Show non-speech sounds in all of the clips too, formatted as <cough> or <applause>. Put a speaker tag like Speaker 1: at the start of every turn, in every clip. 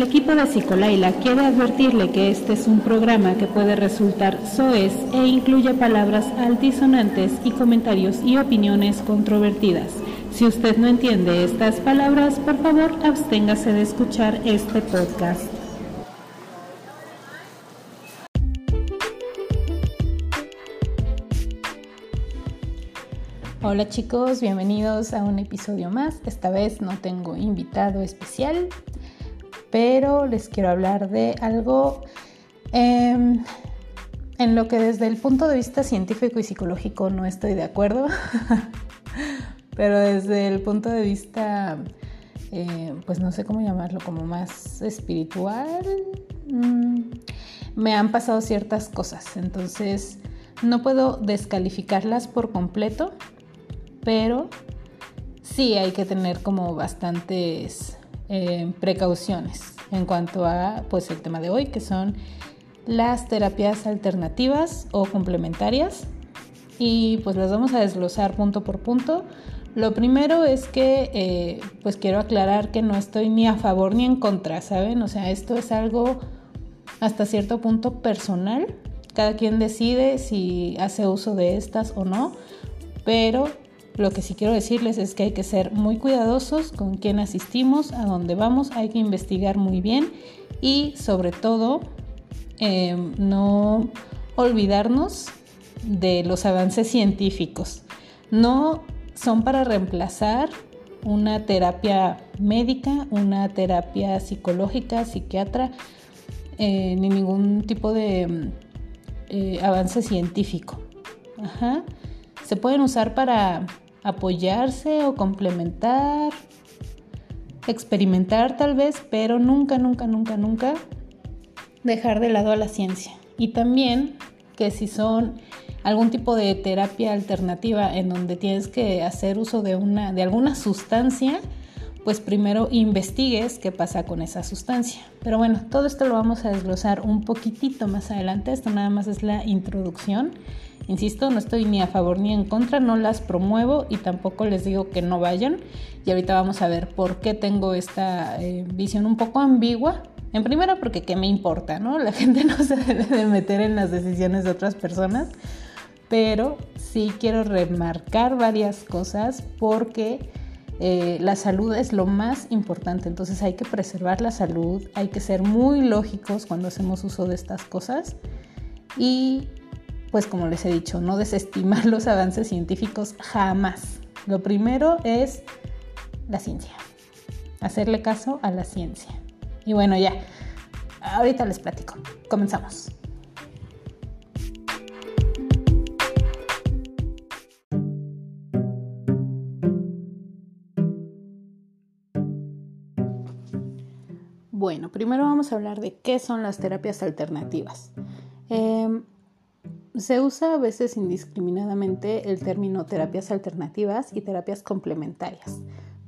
Speaker 1: El equipo de Psicolaila quiere advertirle que este es un programa que puede resultar soez e incluye palabras altisonantes y comentarios y opiniones controvertidas. Si usted no entiende estas palabras, por favor absténgase de escuchar este podcast. Hola chicos, bienvenidos a un episodio más. Esta vez no tengo invitado especial, pero les quiero hablar de algo em, en lo que desde el punto de vista científico y psicológico no estoy de acuerdo, <laughs> pero desde el punto de vista, eh, pues no sé cómo llamarlo, como más espiritual, mm, me han pasado ciertas cosas, entonces no puedo descalificarlas por completo pero sí hay que tener como bastantes eh, precauciones en cuanto a pues el tema de hoy que son las terapias alternativas o complementarias y pues las vamos a desglosar punto por punto. Lo primero es que eh, pues quiero aclarar que no estoy ni a favor ni en contra, ¿saben? O sea, esto es algo hasta cierto punto personal. Cada quien decide si hace uso de estas o no, pero lo que sí quiero decirles es que hay que ser muy cuidadosos con quién asistimos, a dónde vamos, hay que investigar muy bien y sobre todo eh, no olvidarnos de los avances científicos. No son para reemplazar una terapia médica, una terapia psicológica, psiquiatra, eh, ni ningún tipo de eh, avance científico. Ajá se pueden usar para apoyarse o complementar, experimentar tal vez, pero nunca, nunca, nunca, nunca dejar de lado a la ciencia. Y también que si son algún tipo de terapia alternativa en donde tienes que hacer uso de, una, de alguna sustancia, pues primero investigues qué pasa con esa sustancia. Pero bueno, todo esto lo vamos a desglosar un poquitito más adelante. Esto nada más es la introducción. Insisto, no estoy ni a favor ni en contra, no las promuevo y tampoco les digo que no vayan. Y ahorita vamos a ver por qué tengo esta eh, visión un poco ambigua. En primera, porque qué me importa, ¿no? La <laughs> gente no se debe de meter en las decisiones de otras personas. Pero sí quiero remarcar varias cosas porque eh, la salud es lo más importante. Entonces hay que preservar la salud, hay que ser muy lógicos cuando hacemos uso de estas cosas. Y pues como les he dicho, no desestimar <laughs> los avances científicos jamás. Lo primero es la ciencia, hacerle caso a la ciencia. Y bueno, ya, ahorita les platico. Comenzamos. Bueno, primero vamos a hablar de qué son las terapias alternativas. Eh, se usa a veces indiscriminadamente el término terapias alternativas y terapias complementarias,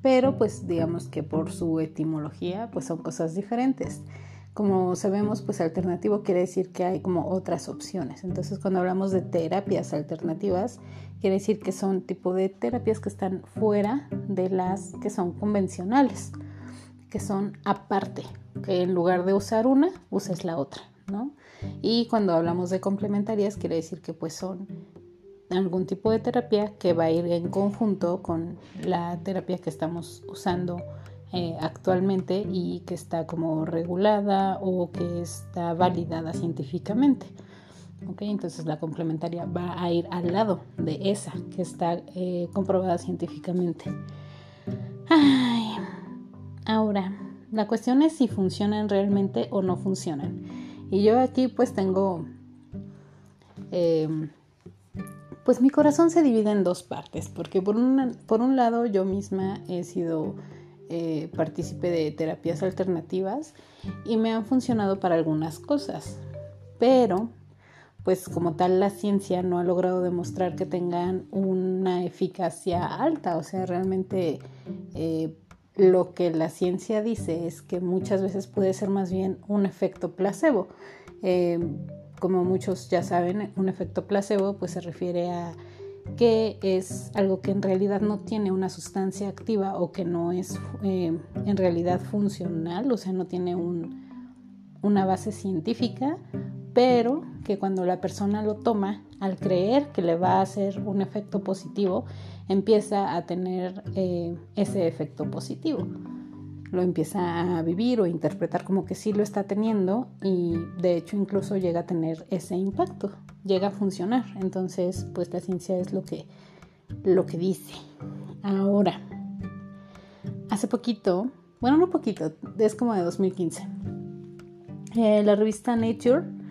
Speaker 1: pero pues digamos que por su etimología pues son cosas diferentes. Como sabemos, pues alternativo quiere decir que hay como otras opciones. Entonces, cuando hablamos de terapias alternativas, quiere decir que son tipo de terapias que están fuera de las que son convencionales, que son aparte, que en lugar de usar una, uses la otra, ¿no? Y cuando hablamos de complementarias, quiere decir que pues son algún tipo de terapia que va a ir en conjunto con la terapia que estamos usando eh, actualmente y que está como regulada o que está validada científicamente. Okay, entonces la complementaria va a ir al lado de esa que está eh, comprobada científicamente. ahora, la cuestión es si funcionan realmente o no funcionan. Y yo aquí pues tengo, em, pues mi corazón se divide en dos partes, porque por, por un lado yo misma he sido eh, partícipe de terapias alternativas y me han funcionado para algunas cosas, pero pues como tal la ciencia no ha logrado demostrar que tengan una eficacia alta, o sea, realmente eh, lo que la ciencia dice es que muchas veces puede ser más bien un efecto placebo. Eh, como muchos ya saben, un efecto placebo pues se refiere a que es algo que en realidad no tiene una sustancia activa o que no es eh, en realidad funcional, o sea, no tiene una base científica, pero que cuando la persona lo toma, al creer que le va a hacer un efecto positivo, empieza a tener eh, ese efecto positivo. Lo empieza a vivir o interpretar como que sí lo está teniendo y de hecho incluso llega a tener ese impacto, llega a funcionar. Entonces, pues la ciencia es lo que, lo que dice. Ahora, hace poquito, bueno, no poquito, es como de 2015, eh, la revista Nature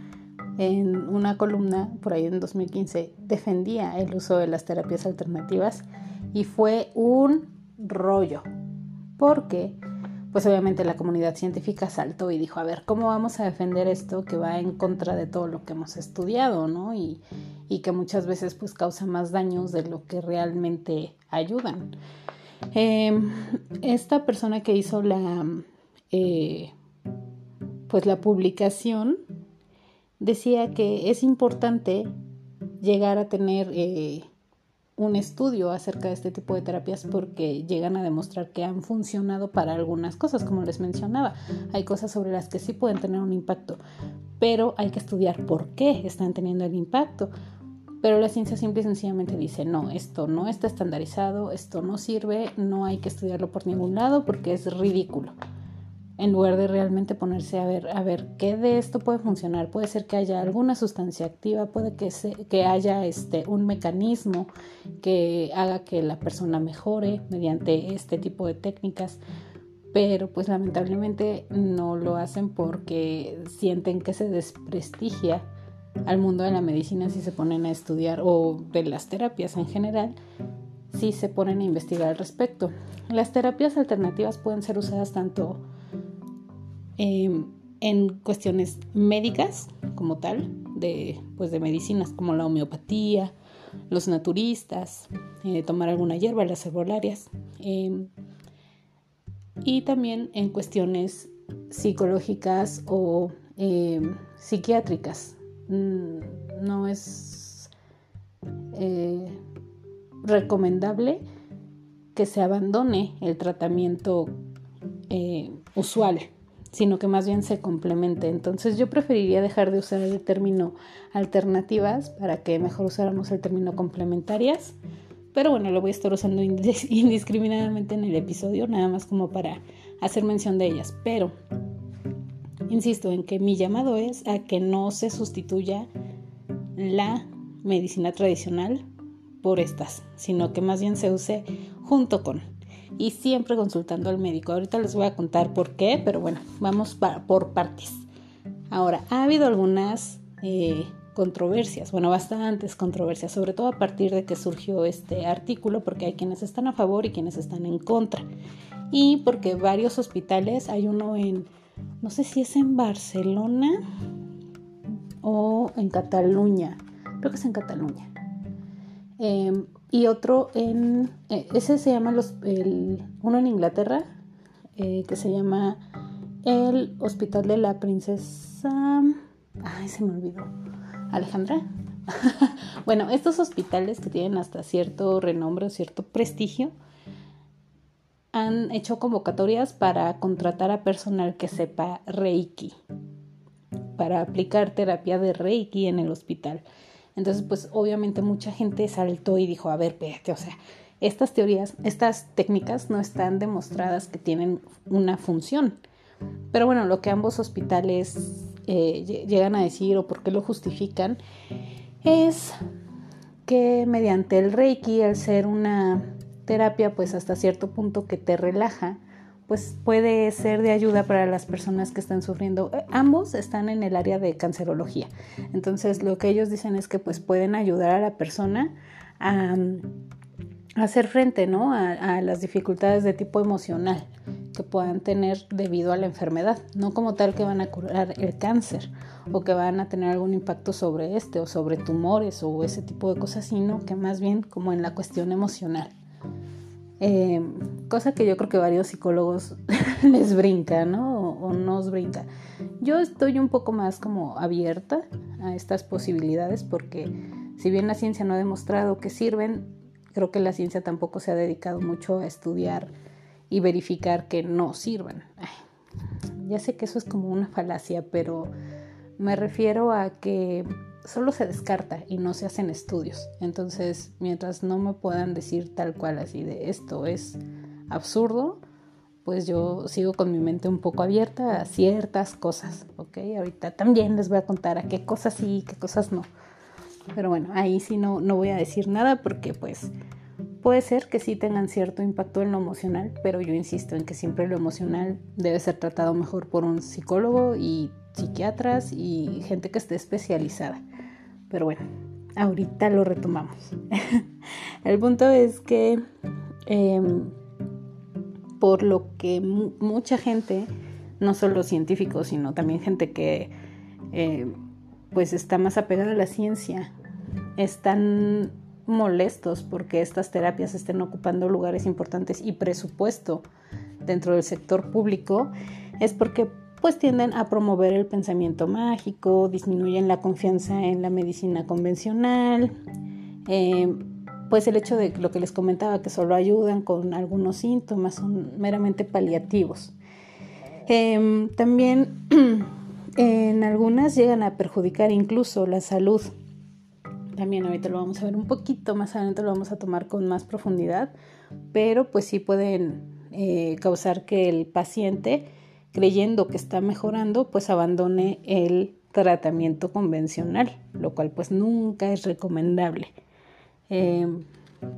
Speaker 1: en una columna por ahí en 2015 defendía el uso de las terapias alternativas y fue un rollo porque pues obviamente la comunidad científica saltó y dijo, a ver, ¿cómo vamos a defender esto que va en contra de todo lo que hemos estudiado, ¿no? Y, que muchas veces pues causa más daños de lo que realmente ayudan. Em, esta persona que hizo la, eh, pues la publicación decía que es importante llegar a tener eh, un estudio acerca de este tipo de terapias porque llegan a demostrar que han funcionado para algunas cosas, como les mencionaba. Hay cosas sobre las que sí pueden tener un impacto, pero hay que estudiar por qué están teniendo el impacto. Pero la ciencia simple y sencillamente dice, no, esto no está estandarizado, esto no sirve, no hay que estudiarlo por ningún lado porque es ridículo en lugar de realmente ponerse a ver, a ver qué de esto puede funcionar. Puede ser que haya alguna sustancia activa, puede que, que haya este, un mecanismo que haga que la persona mejore mediante este tipo de técnicas, pero pues lamentablemente no lo hacen porque sienten que se desprestigia al mundo de la medicina si se ponen a estudiar o de las terapias en general si se ponen a investigar al respecto. Las terapias alternativas pueden ser usadas tanto Em, en cuestiones médicas como tal, de, pues de medicinas como la homeopatía, los naturistas, eh, tomar alguna hierba, las herbolarias, em, y también en cuestiones psicológicas o em, psiquiátricas. Mm, no es eh, recomendable que se abandone el tratamiento eh, usual sino que más bien se complemente. Entonces yo preferiría dejar de usar el término alternativas para que mejor usáramos el término complementarias. Pero bueno, lo voy a estar usando <laughs> indiscriminadamente en el episodio, nada más como para hacer mención de ellas. Pero insisto en que mi llamado es a que no se sustituya la medicina tradicional por estas, sino que más bien se use junto con y siempre consultando al médico. Ahorita les voy a contar por qué, pero bueno, vamos por partes. Ahora, ha habido algunas eh, controversias, bueno, bastantes controversias, sobre todo a partir de que surgió este artículo, porque hay quienes están a favor y quienes están en contra. Y porque varios hospitales, hay uno en, no sé si es en Barcelona o en Cataluña, creo que es en Cataluña. Em, y otro en, eh, ese se llama los, el, uno en Inglaterra, eh, que se llama el Hospital de la Princesa, ay, se me olvidó, Alejandra. <laughs> bueno, estos hospitales que tienen hasta cierto renombre o cierto prestigio, han hecho convocatorias para contratar a personal que sepa Reiki, para aplicar terapia de Reiki en el hospital. Entonces, pues obviamente mucha gente saltó y dijo, a ver, espérate, o sea, estas teorías, estas técnicas no están demostradas que tienen una función. Pero bueno, lo que ambos hospitales eh, llegan a decir o por qué lo justifican es que mediante el Reiki, al ser una terapia pues hasta cierto punto que te relaja, pues puede ser de ayuda para las personas que están sufriendo. Eh, ambos están en el área de cancerología. Entonces lo que ellos dicen es que pues pueden ayudar a la persona a, hacer frente ¿no? a, las dificultades de tipo emocional que puedan tener debido a la enfermedad. No como tal que van a curar el cáncer o que van a tener algún impacto sobre este o sobre tumores o ese tipo de cosas, sino que más bien como en la cuestión emocional. Eh, cosa que yo creo que varios psicólogos <laughs> les brinca, ¿no? O, nos brinca. Yo estoy un poco más como abierta a estas posibilidades porque si bien la ciencia no ha demostrado que sirven, creo que la ciencia tampoco se ha dedicado mucho a estudiar y verificar que no sirven. ya sé que eso es como una falacia, pero me refiero a que solo se descarta y no se hacen estudios. Entonces, mientras no me puedan decir tal cual así de esto es absurdo, pues yo sigo con mi mente un poco abierta a ciertas cosas, ¿ok? Ahorita también les voy a contar a qué cosas sí, qué cosas no. Pero bueno, ahí sí no, no voy a decir nada porque pues puede ser que sí tengan cierto impacto en lo emocional, pero yo insisto en que siempre lo emocional debe ser tratado mejor por un psicólogo y psiquiatras y gente que esté especializada. Pero bueno, ahorita lo retomamos. <laughs> El punto es que em, por lo que mucha gente, no solo científicos, sino también gente que eh, pues está más apegada a la ciencia, están molestos porque estas terapias estén ocupando lugares importantes y presupuesto dentro del sector público, es porque pues tienden a promover el pensamiento mágico, disminuyen la confianza en la medicina convencional, eh, pues el hecho de lo que les comentaba, que solo ayudan con algunos síntomas, son meramente paliativos. Em, también <clears throat> en algunas llegan a perjudicar incluso la salud. También ahorita lo vamos a ver un poquito más adelante, lo vamos a tomar con más profundidad, pero pues sí pueden eh, causar que el paciente, creyendo que está mejorando, pues abandone el tratamiento convencional, lo cual pues nunca es recomendable. Eh,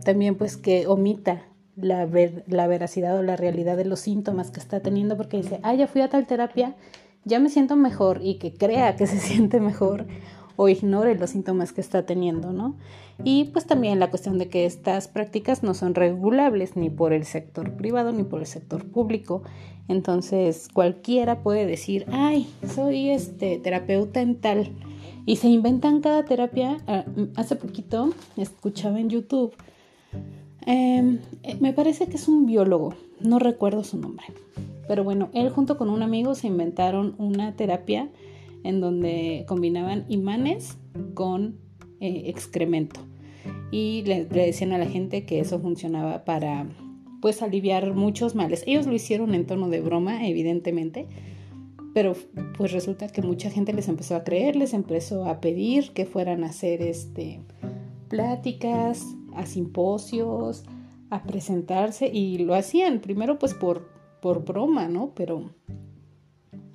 Speaker 1: también pues que omita la, la veracidad o la realidad de los síntomas que está teniendo porque dice, ah, ya fui a tal terapia, ya me siento mejor y que crea que se <laughs> siente mejor o ignore los síntomas que está teniendo, ¿no? Y pues también la cuestión de que estas prácticas no son regulables ni por el sector privado ni por el sector público. Entonces cualquiera puede decir, ay, soy este terapeuta en tal y se inventan cada terapia. Ah, hace poquito escuchaba en YouTube, em, eh, me parece que es un biólogo, no recuerdo su nombre. Pero bueno, él junto con un amigo se inventaron una terapia en donde combinaban imanes con eh, excremento. Y le, decían a la gente que eso funcionaba para pues aliviar muchos males. Ellos lo hicieron en tono de broma, evidentemente, pero pues resulta que mucha gente les empezó a creer, les empezó a pedir que fueran a hacer este pláticas, a simposios, a presentarse y lo hacían primero pues por por broma, ¿no? Pero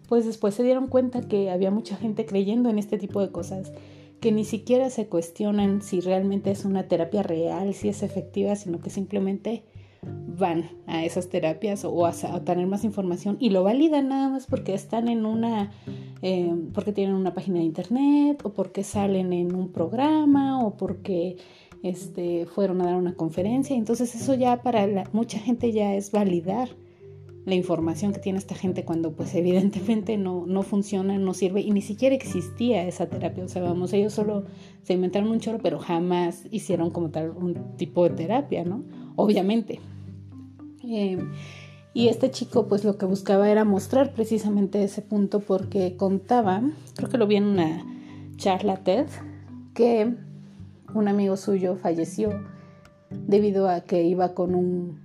Speaker 1: pues después se dieron cuenta que había mucha gente creyendo en este tipo de cosas que ni siquiera se cuestionan si realmente es una terapia real, si es efectiva, sino que simplemente van a esas terapias o a, tener más información y lo validan nada más porque están en una, eh, porque tienen una página de internet o porque salen en un programa o porque este, fueron a dar una conferencia. Entonces eso ya para mucha gente ya es validar la información que tiene esta gente cuando pues evidentemente no, no funciona, no sirve y ni siquiera existía esa terapia. O sea, vamos, ellos solo se inventaron un choro, pero jamás hicieron como tal un tipo de terapia, ¿no? Obviamente. Eh, y este chico pues lo que buscaba era mostrar precisamente ese punto porque contaba, creo que lo vi en una charla TED, que un amigo suyo falleció debido a que iba con un,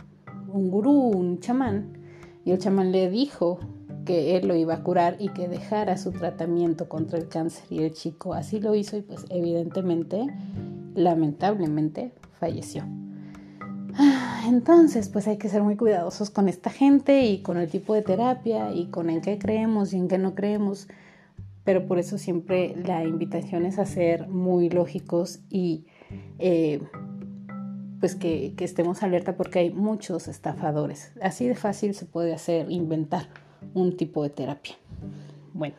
Speaker 1: un gurú, un chamán, y el chamán le dijo que él lo iba a curar y que dejara su tratamiento contra el cáncer y el chico así lo hizo y pues evidentemente, lamentablemente, falleció. Ah, entonces, pues hay que ser muy cuidadosos con esta gente y con el tipo de terapia y con en qué creemos y en qué no creemos. Pero por eso siempre la invitación es a ser muy lógicos y eh, pues que, estemos alerta porque hay muchos estafadores. Así de fácil se puede hacer, inventar un tipo de terapia. Bueno,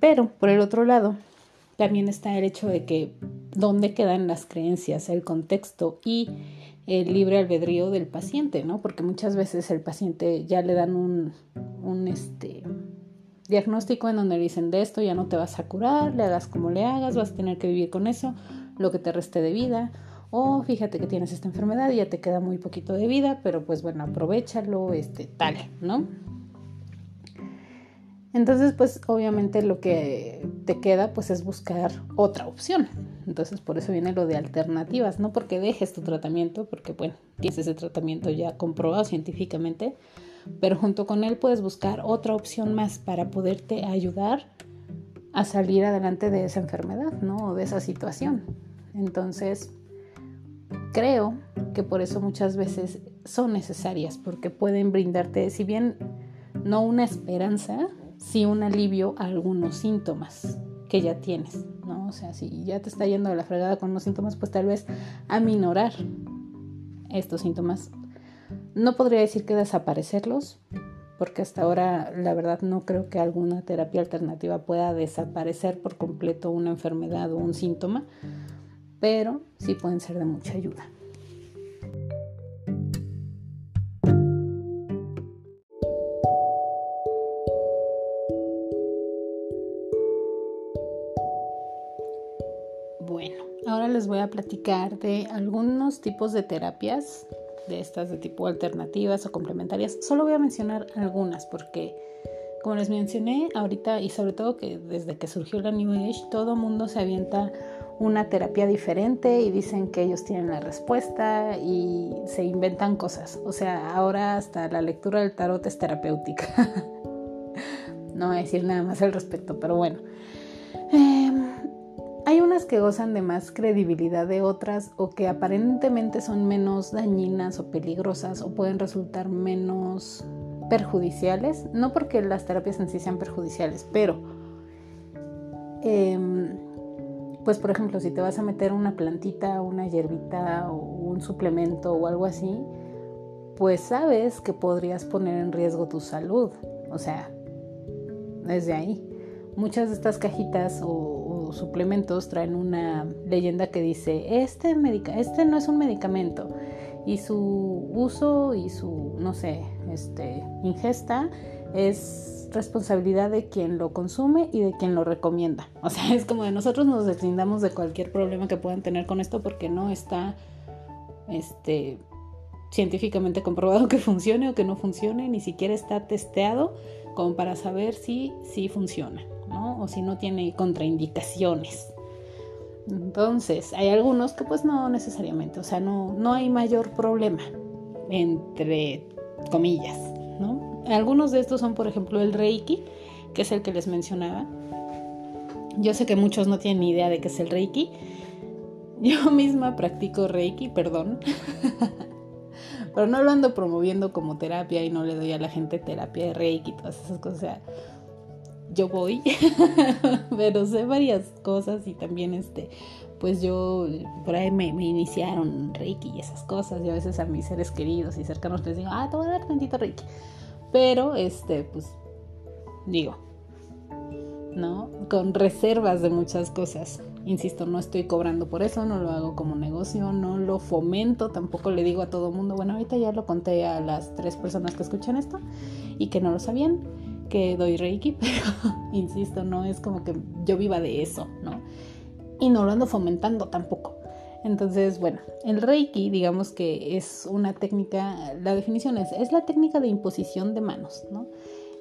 Speaker 1: pero por el otro lado, también está el hecho de que dónde quedan las creencias, el contexto y el libre albedrío del paciente, ¿no? Porque muchas veces el paciente ya le dan un, este, diagnóstico en donde le dicen de esto ya no te vas a curar, le hagas como le hagas, vas a tener que vivir con eso, lo que te reste de vida, o fíjate que tienes esta enfermedad y ya te queda muy poquito de vida, pero pues bueno, aprovechalo, este, tal, ¿no? Entonces, pues obviamente lo que te queda pues es buscar otra opción, Entonces por eso viene lo de alternativas, no porque dejes tu tratamiento, porque bueno, tienes ese tratamiento ya comprobado científicamente, pero junto con él puedes buscar otra opción más para poderte ayudar a salir adelante de esa enfermedad, ¿no? O de esa situación. Entonces, creo que por eso muchas veces son necesarias, porque pueden brindarte, si bien no una esperanza, sí un alivio a algunos síntomas que ya tienes, ¿no? O sea, si ya te está yendo a la fregada con unos síntomas, pues tal vez aminorar estos síntomas. No podría decir que desaparecerlos, porque hasta ahora la verdad no creo que alguna terapia alternativa pueda desaparecer por completo una enfermedad o un síntoma, pero sí pueden ser de mucha ayuda. les voy a platicar de algunos tipos de terapias, de estas de tipo alternativas o complementarias. Solo voy a mencionar algunas porque, como les mencioné ahorita y sobre todo que desde que surgió la New Age, todo mundo se avienta una terapia diferente y dicen que ellos tienen la respuesta y se inventan cosas. O sea, ahora hasta la lectura del tarot es terapéutica. <laughs> no voy a decir nada más al respecto, pero bueno. Em, hay unas que gozan de más credibilidad de otras o que aparentemente son menos dañinas o peligrosas o pueden resultar menos perjudiciales, no porque las terapias en sí sean perjudiciales, pero em, pues por ejemplo si te vas a meter una plantita, una hierbita o un suplemento o algo así, pues sabes que podrías poner en riesgo tu salud, o sea, desde ahí. Muchas de estas cajitas o suplementos traen una leyenda que dice, este, este no es un medicamento y su uso y su, no sé, este, ingesta es responsabilidad de quien lo consume y de quien lo recomienda. <laughs> O sea, es como de nosotros nos deslindamos de cualquier problema que puedan tener con esto porque no está este, científicamente comprobado que funcione o que no funcione, ni siquiera está testeado como para saber si sí funciona. O si no tiene contraindicaciones. Entonces, hay algunos que pues no necesariamente, o sea, no, no hay mayor problema, entre comillas, ¿no? Algunos de estos son, por ejemplo, el Reiki, que es el que les mencionaba. Yo sé que muchos no tienen ni idea de qué es el Reiki. <laughs> Yo misma practico Reiki, perdón. <laughs> Pero no lo ando promoviendo como terapia y no le doy a la gente terapia de Reiki y todas esas cosas. O sea, yo voy, <laughs> pero sé varias cosas y también este, pues yo por ahí me, iniciaron Reiki y esas cosas. Y a veces a mis seres queridos y cercanos les digo, ah, te voy a dar tantito Reiki. Pero este, pues digo, ¿no? Con reservas de muchas cosas. Insisto, no estoy cobrando por eso, no lo hago como negocio, no lo fomento, tampoco le digo a todo mundo, bueno, ahorita ya lo conté a las tres personas que escuchan esto y que no lo sabían que doy Reiki, <laughs> pero insisto, no es como que yo viva de eso, ¿no? Y no lo ando fomentando tampoco. Entonces, bueno, el Reiki, digamos que es una técnica, la definición es, es la técnica de imposición de manos, ¿no?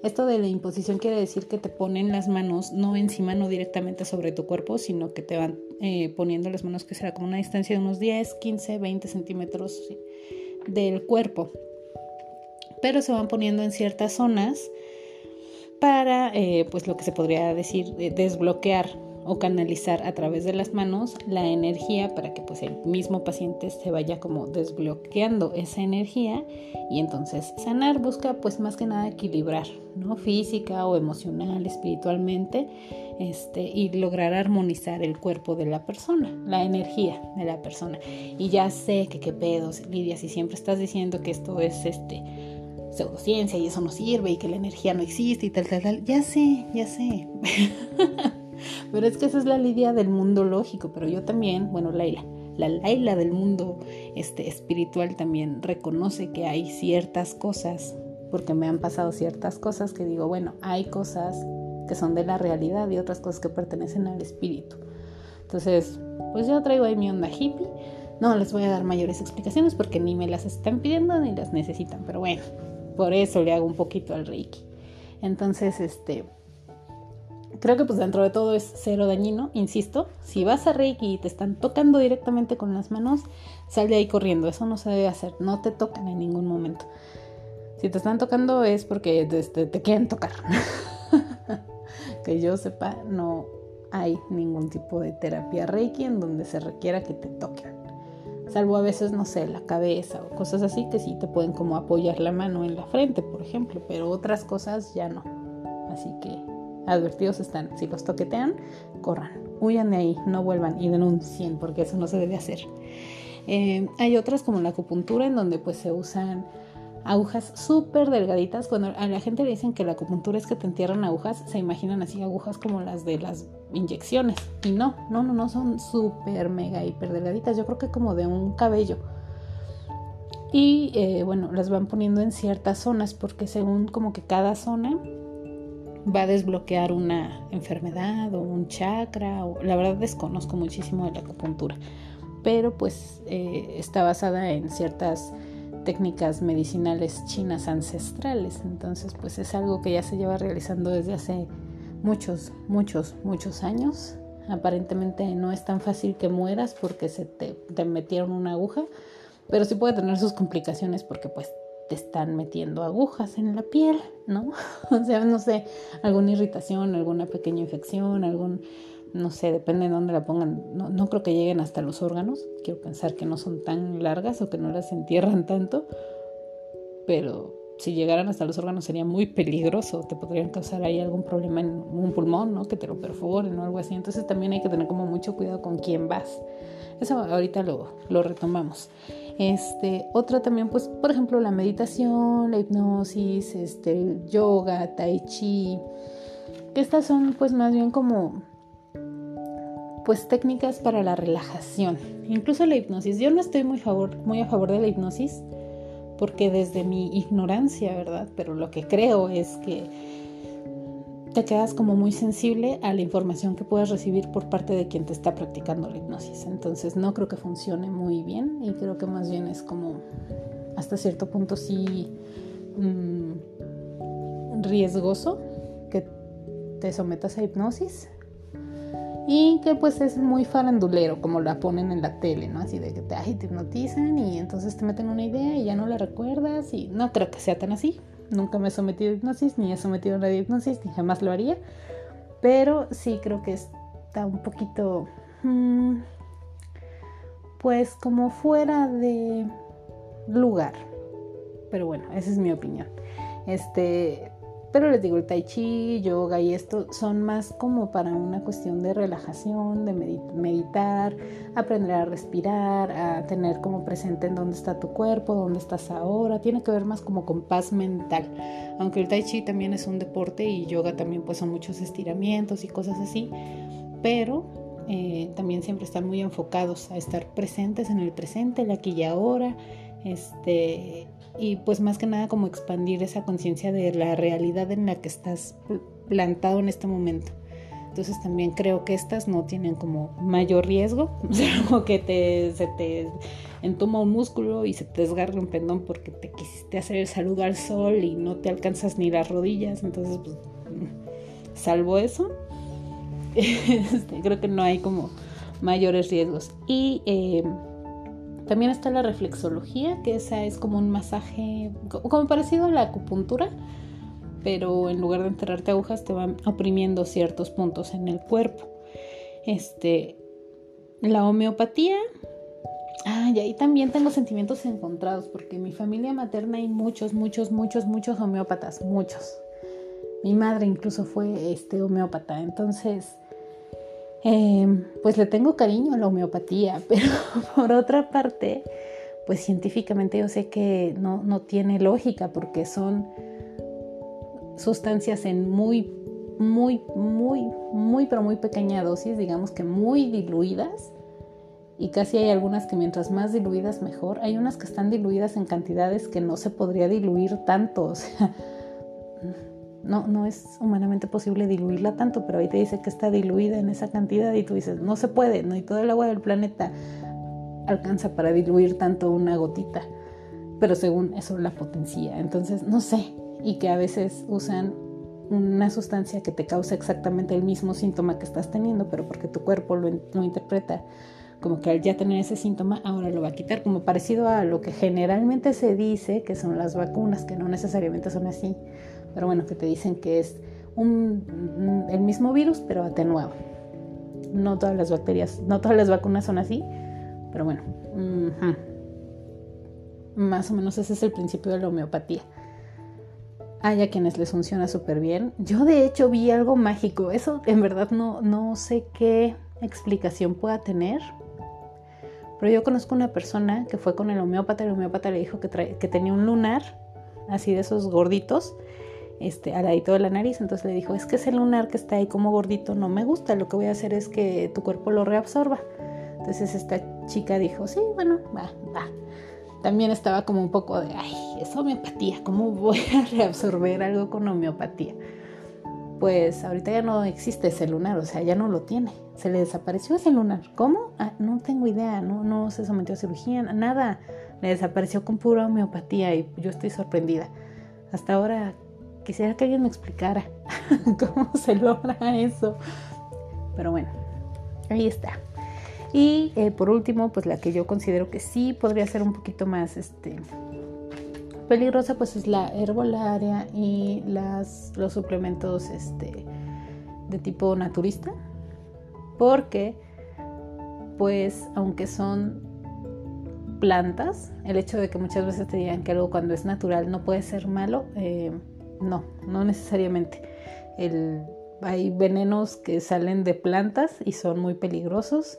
Speaker 1: Esto de la imposición quiere decir que te ponen las manos no encima, no directamente sobre tu cuerpo, sino que te van eh, poniendo las manos que será como una distancia de unos 10, 15, 20 centímetros del cuerpo. Pero se van poniendo en ciertas zonas para, eh, pues lo que se podría decir, desbloquear o canalizar a través de las manos la energía para que pues el mismo paciente se vaya como desbloqueando esa energía y entonces sanar busca pues más que nada equilibrar, ¿no? Física o emocional, espiritualmente, este, y lograr armonizar el cuerpo de la persona, la energía de la persona. Y ya sé que qué pedos, Lidia, si siempre estás diciendo que esto es este pseudociencia y eso no sirve y que la energía no existe y tal, tal, tal. Ya sé, ya sé. <laughs> pero es que esa es la lidia del mundo lógico, pero yo también, bueno, Laila, la Laila del mundo este, espiritual también reconoce que hay ciertas cosas, porque me han pasado ciertas cosas que digo, bueno, hay cosas que son de la realidad y otras cosas que pertenecen al espíritu. Entonces, pues yo traigo ahí mi onda hippie. No les voy a dar mayores explicaciones porque ni me las están pidiendo ni las necesitan, pero bueno, por eso le hago un poquito al Reiki. Entonces, este, creo que pues dentro de todo es cero dañino, insisto. Si vas a Reiki y te están tocando directamente con las manos, sal de ahí corriendo. Eso no se debe hacer. No te tocan en ningún momento. Si te están tocando es porque te, te quieren tocar. <laughs> que yo sepa, no hay ningún tipo de terapia Reiki en donde se requiera que te toquen. Salvo a veces, no sé, la cabeza o cosas así que sí te pueden como apoyar la mano en la frente, por ejemplo, pero otras cosas ya no. Así que advertidos están. Si los toquetean, corran, huyan de ahí, no vuelvan y denuncien porque eso no se debe hacer. Eh, hay otras como la acupuntura en donde pues se usan agujas súper delgaditas. Cuando a la gente le dicen que la acupuntura es que te entierran agujas, se imaginan así agujas como las de las inyecciones. Y no, no, no, no, son súper, mega, hiper delgaditas. Yo creo que como de un cabello. Y eh, bueno, las van poniendo en ciertas zonas porque según como que cada zona va a desbloquear una enfermedad o un chakra. O, la verdad desconozco muchísimo de la acupuntura. Pero pues eh, está basada en ciertas técnicas medicinales chinas ancestrales. Entonces, pues es algo que ya se lleva realizando desde hace muchos, muchos, muchos años. Aparentemente no es tan fácil que mueras porque se te, te metieron una aguja, pero sí puede tener sus complicaciones porque pues te están metiendo agujas en la piel, ¿no? <laughs> o sea, no sé, alguna irritación, alguna pequeña infección, algún no sé, depende de dónde la pongan, no, no, creo que lleguen hasta los órganos, quiero pensar que no son tan largas o que no las entierran tanto, pero si llegaran hasta los órganos sería muy peligroso, te podrían causar ahí algún problema en un pulmón, ¿no? Que te lo perforen o algo así, entonces también hay que tener como mucho cuidado con quién vas. Eso ahorita lo, lo retomamos. Este, otra también, pues, por ejemplo, la meditación, la hipnosis, este, el yoga, tai chi, que estas son pues más bien como pues técnicas para la relajación, incluso la hipnosis. Yo no estoy muy, favor, muy a favor de la hipnosis porque desde mi ignorancia, ¿verdad? Pero lo que creo es que te quedas como muy sensible a la información que puedas recibir por parte de quien te está practicando la hipnosis. Entonces no creo que funcione muy bien y creo que más bien es como hasta cierto punto sí mm, riesgoso que te sometas a hipnosis y que pues es muy farandulero como la ponen en la tele, ¿no? Así de que te hipnotizan y entonces te meten una idea y ya no la recuerdas y no creo que sea tan así. Nunca me he sometido a hipnosis, ni he sometido a nadie a hipnosis, ni jamás lo haría. Pero sí creo que está un poquito, mm, pues como fuera de lugar. Pero bueno, esa es mi opinión. Este, pero les digo, el tai chi, yoga y esto son más como para una cuestión de relajación, de meditar, aprender a respirar, a tener como presente en dónde está tu cuerpo, dónde estás ahora. Tiene que ver más como con paz mental. Aunque el tai chi también es un deporte y yoga también pues son muchos estiramientos y cosas así. Pero eh, también siempre están muy enfocados a estar presentes en el presente, el aquí y ahora. Este, y pues más que nada como expandir esa conciencia de la realidad en la que estás plantado en este momento. Entonces también creo que estas no tienen como mayor riesgo, <laughs> o sea, como que te, se te entuma un músculo y se te desgarra un pendón porque te quisiste hacer el saludo al sol y no te alcanzas ni las rodillas, entonces pues, salvo eso, <laughs> este, creo que no hay como mayores riesgos. Y eh, también está la reflexología, que esa es como un masaje, como parecido a la acupuntura, pero en lugar de enterrarte agujas te van oprimiendo ciertos puntos en el cuerpo. Este, la homeopatía. Ah, y ahí también tengo sentimientos encontrados, porque en mi familia materna hay muchos, muchos, muchos, muchos homeópatas, muchos. Mi madre incluso fue este homeópata, entonces Em, pues le tengo cariño a la homeopatía, <laughs> pero por otra parte, pues científicamente yo sé que no, no tiene lógica porque son sustancias en muy, muy, muy, muy, pero muy pequeña dosis, digamos que muy diluidas. Y casi hay algunas que mientras más diluidas mejor. Hay unas que están diluidas en cantidades que no se podría diluir tanto. O sea, no, no es humanamente posible diluirla tanto, pero ahí te dice que está diluida en esa cantidad y tú dices, no se puede, no y todo el agua del planeta alcanza para diluir tanto una gotita, pero según eso la potencia. Entonces, no sé, y que a veces usan una sustancia que te causa exactamente el mismo síntoma que estás teniendo, pero porque tu cuerpo lo, lo interpreta como que al ya tener ese síntoma ahora lo va a quitar, como parecido a lo que generalmente se dice que son las vacunas, que no necesariamente son así, pero bueno, que te dicen que es el mismo virus pero atenuado. No todas las bacterias, no todas las vacunas son así, pero bueno, más o menos ese es el principio de la homeopatía. Hay a quienes les funciona súper bien. Yo de hecho vi algo mágico. Eso en verdad no, no sé qué explicación pueda tener. Pero yo conozco una persona que fue con el homeópata. El homeópata le dijo que tenía un lunar, así de esos gorditos, este, al ladito de la nariz. Entonces le dijo, es que ese lunar que está ahí como gordito no me gusta. Lo que voy a hacer es que tu cuerpo lo reabsorba. Entonces esta chica dijo, sí, bueno, va, va también estaba como un poco de, ay, es homeopatía, ¿cómo voy a <laughs> reabsorber algo con homeopatía? Pues ahorita ya no existe ese lunar, o sea, ya no lo tiene. Se le desapareció ese lunar. ¿Cómo? Ah, no tengo idea, no, no se sometió a cirugía, nada. Le desapareció con pura homeopatía y yo estoy sorprendida. Hasta ahora quisiera que alguien me explicara <laughs> cómo se logra eso. Pero bueno, ahí está. Y eh, por último, pues la que yo considero que sí podría ser un poquito más este, peligrosa, pues es la herbolaria y las, los suplementos este, de tipo naturista. Porque, pues, aunque son plantas, el hecho de que muchas veces te digan que algo cuando es natural no puede ser malo, eh, no, no necesariamente. hay venenos que salen de plantas y son muy peligrosos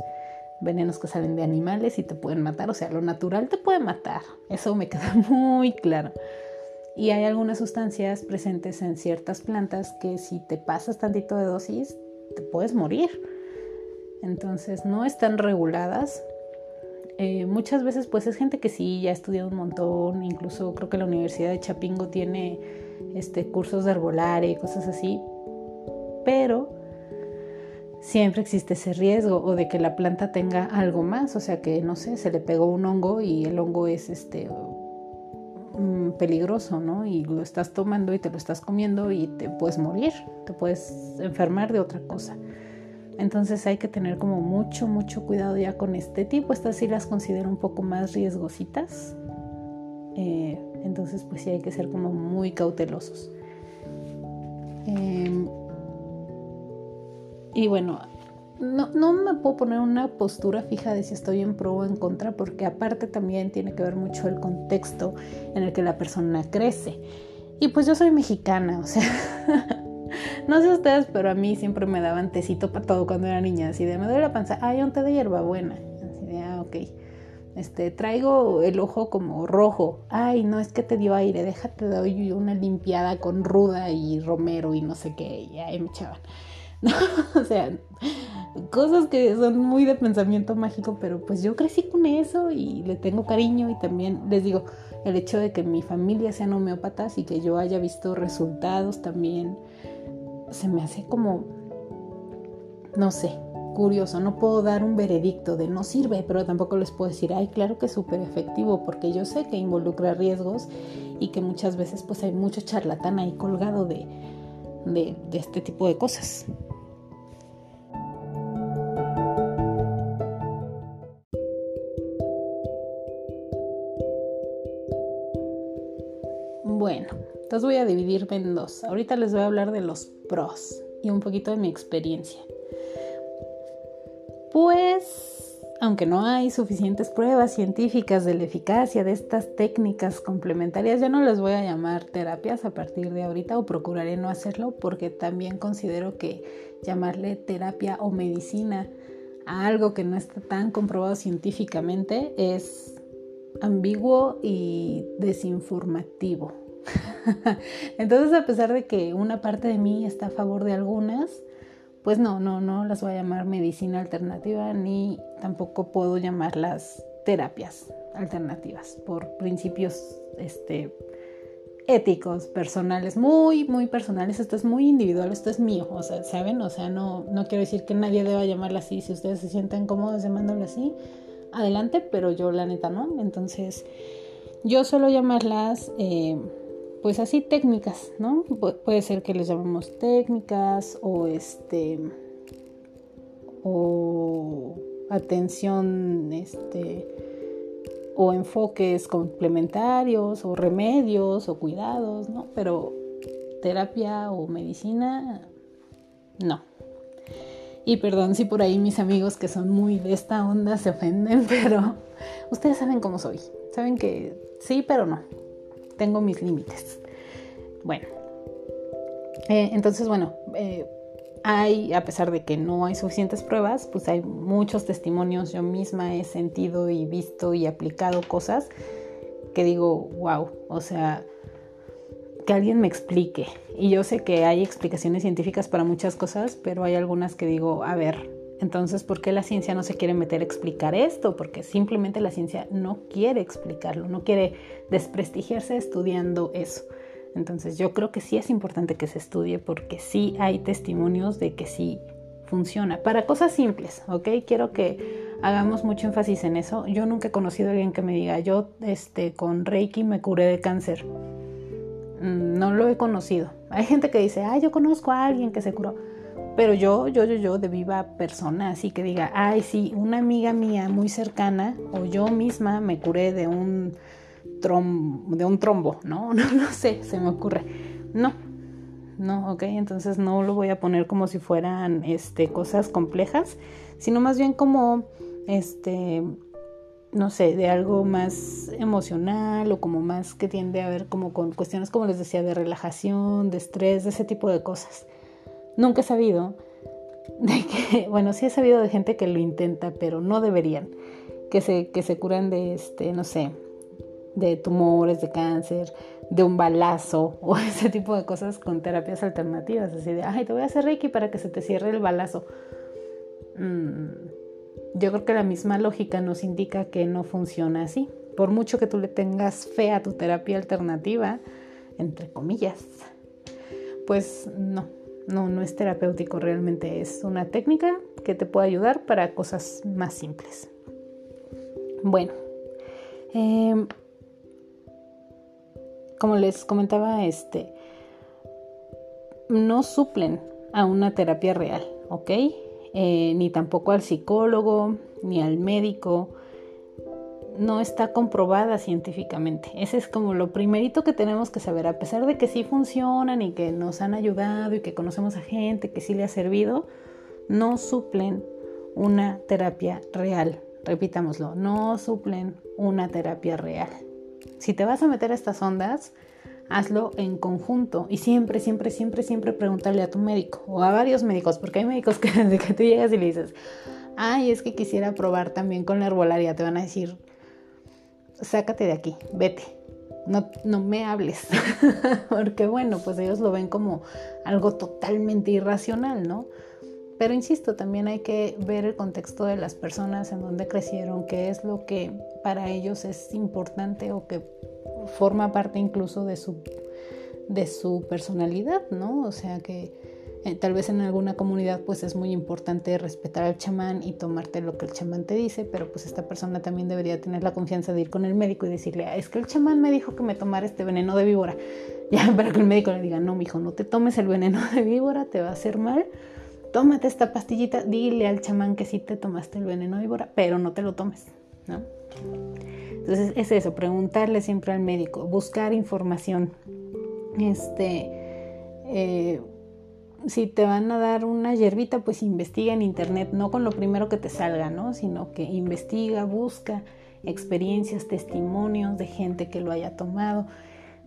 Speaker 1: venenos que salen de animales y te pueden matar, o sea, lo natural te puede matar, eso me <laughs> queda muy claro. Y hay algunas sustancias presentes en ciertas plantas que si te pasas tantito de dosis, te puedes morir. Entonces no están reguladas. Eh, muchas veces pues es gente que sí, ya ha estudiado un montón, incluso creo que la Universidad de Chapingo tiene este, cursos de herbolaria y cosas así, pero siempre existe ese riesgo o de que la planta tenga algo más, o sea que no sé, se le pegó un hongo y el hongo es este mm, peligroso, ¿no? Y lo estás tomando y te lo estás comiendo y te puedes morir, te puedes enfermar de otra cosa. Entonces hay que tener como mucho, mucho cuidado ya con este tipo. Estas sí las considero un poco más riesgositas. Eh, entonces pues sí hay que ser como muy cautelosos. Em, y bueno, no, no, me puedo poner una postura fija de si estoy en pro o en contra, porque aparte también tiene que ver mucho el contexto en el que la persona crece. Y pues yo soy mexicana, o sea, <laughs> no sé ustedes, pero a mí siempre me daban tecito para todo cuando era niña, así de me duele la panza, ay, un té de hierbabuena, así de, ah, ok. Este, traigo el ojo como rojo, ay, no es que te dio aire, déjate doy una limpiada con ruda y romero y no sé qué, y ahí me echaban. <laughs> o sea, cosas que son muy de pensamiento mágico, pero pues yo crecí con eso y le tengo cariño y también les digo, el hecho de que mi familia sean homeópatas y que yo haya visto resultados también se me hace como, no sé, curioso. No puedo dar un veredicto de no sirve, pero tampoco les puedo decir, ay, claro que es súper efectivo, porque yo sé que involucra riesgos y que muchas veces pues hay mucho charlatán ahí colgado de, de, de este tipo de cosas. Bueno, entonces voy a dividirme en dos. Ahorita les voy a hablar de los y un poquito de mi experiencia. Pues, aunque no hay suficientes pruebas científicas de la eficacia de estas técnicas complementarias, ya no les voy a llamar terapias a partir de ahorita o procuraré no hacerlo porque también considero que llamarle terapia o medicina a algo que no está tan comprobado científicamente es ambiguo y desinformativo. <laughs> Entonces, a pesar de que una parte de mí está a favor de algunas, pues no, no, no las voy a llamar medicina alternativa ni tampoco puedo llamarlas terapias alternativas por principios este, éticos, personales, muy, muy personales. Esto es muy individual, esto es mío, o sea, ¿saben? O sea, no, no quiero decir que nadie deba llamarla así. Si ustedes se sienten cómodos llamándolo así, adelante, pero yo la neta no. Entonces, yo suelo llamarlas... Eh, pues así técnicas, ¿no? puede ser que les llamemos técnicas o este o atención este o enfoques complementarios o remedios o cuidados, ¿no? Pero terapia o medicina no. Y perdón si por ahí mis amigos que son muy de esta onda se ofenden, <laughs> pero ustedes saben cómo soy. Saben que sí, pero no. Tengo mis límites. Bueno. Eh, entonces, bueno, eh, hay, a pesar de que no hay suficientes pruebas, pues hay muchos testimonios. Yo misma he sentido y visto y aplicado cosas que digo, wow, o sea, que alguien me explique. Y yo sé que hay explicaciones científicas para muchas cosas, pero hay algunas que digo, a ver, entonces, ¿por qué la ciencia no se quiere meter a explicar esto? Porque simplemente la ciencia no quiere explicarlo, no quiere desprestigiarse estudiando eso. Entonces, yo creo que sí es importante que se estudie porque sí hay testimonios de que sí funciona. Para cosas simples, ¿ok? Quiero que hagamos mucho énfasis en eso. Yo nunca he conocido a alguien que me diga, yo este, con Reiki me curé de cáncer. Mm, no lo he conocido. Hay gente que dice, ah, yo conozco a alguien que se curó. Pero yo, yo, yo, yo, de viva persona, así que diga, ay, sí, una amiga mía muy cercana o yo misma me curé de un, de un trombo, ¿no? <laughs> ¿no? No sé, se me ocurre. No, no, ok, entonces no lo voy a poner como si fueran este, cosas complejas, sino más bien como, este, no sé, de algo más emocional o como más que tiende a ver como con cuestiones, como les decía, de relajación, de estrés, de ese tipo de cosas. Nunca he sabido de que, <laughs> bueno, sí he sabido de gente que lo intenta, pero no deberían, que se, que se curan de, este, no sé, de tumores, de cáncer, de un balazo <laughs> o ese tipo de cosas con terapias alternativas, así de, ay, te voy a hacer Reiki para que se te cierre el balazo. Mm, yo creo que la misma lógica nos indica que no funciona así. Por mucho que tú le tengas fe a tu terapia alternativa, entre comillas, pues no, no, no es terapéutico, realmente es una técnica que te puede ayudar para cosas más simples. Bueno, em, como les comentaba, este, no suplen a una terapia real, ¿ok? Eh, ni tampoco al psicólogo, ni al médico, no está comprobada científicamente. Ese es como lo primerito que tenemos que saber, a pesar de que sí funcionan y que nos han ayudado y que conocemos a gente que sí le ha servido, no suplen una terapia real. Repitámoslo, no suplen una terapia real. Si te vas a meter a estas ondas, hazlo en conjunto y siempre, siempre, siempre, siempre preguntarle a tu médico o a varios médicos, porque hay médicos que <laughs> desde que tú llegas y le dices, ay, es que quisiera probar también con la herbolaria, te van a decir, sácate de aquí, vete, no, no me hables, <laughs> porque bueno, pues ellos lo ven como algo totalmente irracional, ¿no? Pero insisto, también hay que ver el contexto de las personas en donde crecieron, qué es lo que para ellos es importante o que forma parte incluso de su, de su personalidad, ¿no? O sea que eh, tal vez en alguna comunidad pues es muy importante respetar al chamán y tomarte lo que el chamán te dice, pero pues esta persona también debería tener la confianza de ir con el médico y decirle, ah, es que el chamán me dijo que me tomara este veneno de víbora. <laughs> Ya, para que el médico le diga, no, mijo, no te tomes el veneno de víbora, te va a hacer mal. Tómate esta pastillita, dile al chamán que sí te tomaste el veneno de víbora, pero no te lo tomes, ¿no? Entonces es eso, preguntarle siempre al médico, buscar información. Este, eh, si te van a dar una hierbita, pues investiga en internet, no con lo primero que te salga, ¿no? Sino que investiga, busca experiencias, testimonios de gente que lo haya tomado,